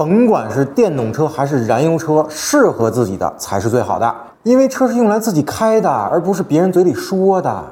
甭管是电动车还是燃油车，适合自己的才是最好的，因为车是用来自己开的，而不是别人嘴里说的。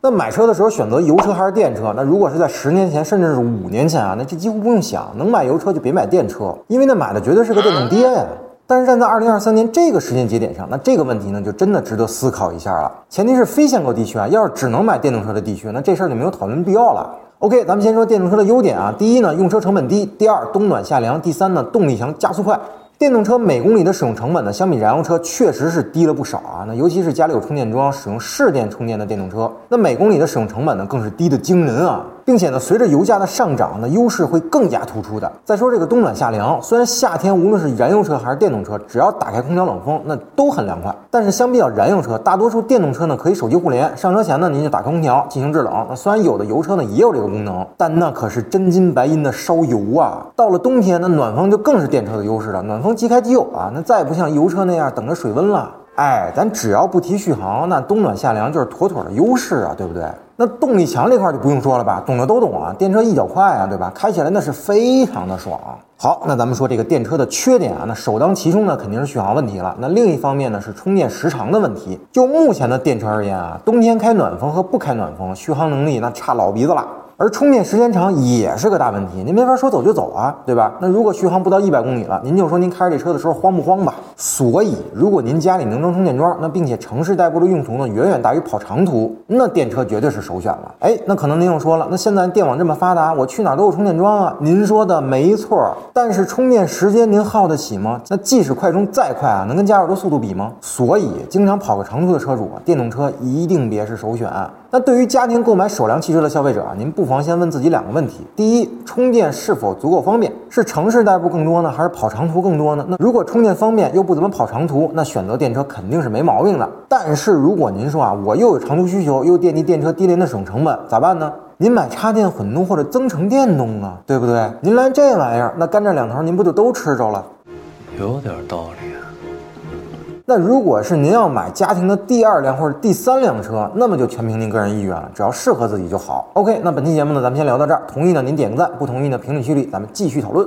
那买车的时候选择油车还是电车？那如果是在十年前，甚至是五年前啊，那这几乎不用想，能买油车就别买电车，因为那买的绝对是个电动爹呀。但是站在二零二三年这个时间节点上，那这个问题呢，就真的值得思考一下了。前提是非限购地区啊，要是只能买电动车的地区，那这事儿就没有讨论必要了。OK，咱们先说电动车的优点啊，第一呢，用车成本低；第二，冬暖夏凉；第三呢，动力强，加速快。电动车每公里的使用成本呢，相比燃油车确实是低了不少啊。那尤其是家里有充电桩、使用市电充电的电动车，那每公里的使用成本呢，更是低的惊人啊。并且呢，随着油价的上涨，那优势会更加突出的。再说这个冬暖夏凉，虽然夏天无论是燃油车还是电动车，只要打开空调冷风，那都很凉快。但是相比较燃油车，大多数电动车呢可以手机互联，上车前呢您就打开空调进行制冷。那虽然有的油车呢也有这个功能，但那可是真金白银的烧油啊。到了冬天，那暖风就更是电车的优势了，暖风即开即有啊，那再也不像油车那样等着水温了。哎，咱只要不提续航，那冬暖夏凉就是妥妥的优势啊，对不对？那动力强这块就不用说了吧，懂的都懂啊，电车一脚快啊，对吧？开起来那是非常的爽。好，那咱们说这个电车的缺点啊，那首当其冲呢肯定是续航问题了。那另一方面呢是充电时长的问题。就目前的电车而言啊，冬天开暖风和不开暖风，续航能力那差老鼻子了。而充电时间长也是个大问题，您没法说走就走啊，对吧？那如果续航不到一百公里了，您就说您开着这车的时候慌不慌吧？所以，如果您家里能装充电桩，那并且城市代步的用途呢远远大于跑长途，那电车绝对是首选了。哎，那可能您又说了，那现在电网这么发达，我去哪儿都有充电桩啊？您说的没错，但是充电时间您耗得起吗？那即使快充再快啊，能跟加油的速度比吗？所以，经常跑个长途的车主，电动车一定别是首选。那对于家庭购买首辆汽车的消费者啊，您不妨先问自己两个问题：第一，充电是否足够方便？是城市代步更多呢，还是跑长途更多呢？那如果充电方便又不怎么跑长途，那选择电车肯定是没毛病的。但是如果您说啊，我又有长途需求，又惦记电车低廉的使用成本，咋办呢？您买插电混动或者增程电动啊，对不对？您来这玩意儿，那干这两头您不就都吃着了？有点道理。那如果是您要买家庭的第二辆或者第三辆车，那么就全凭您个人意愿了，只要适合自己就好。OK，那本期节目呢，咱们先聊到这儿。同意呢，您点个赞；不同意呢，评论区里咱们继续讨论。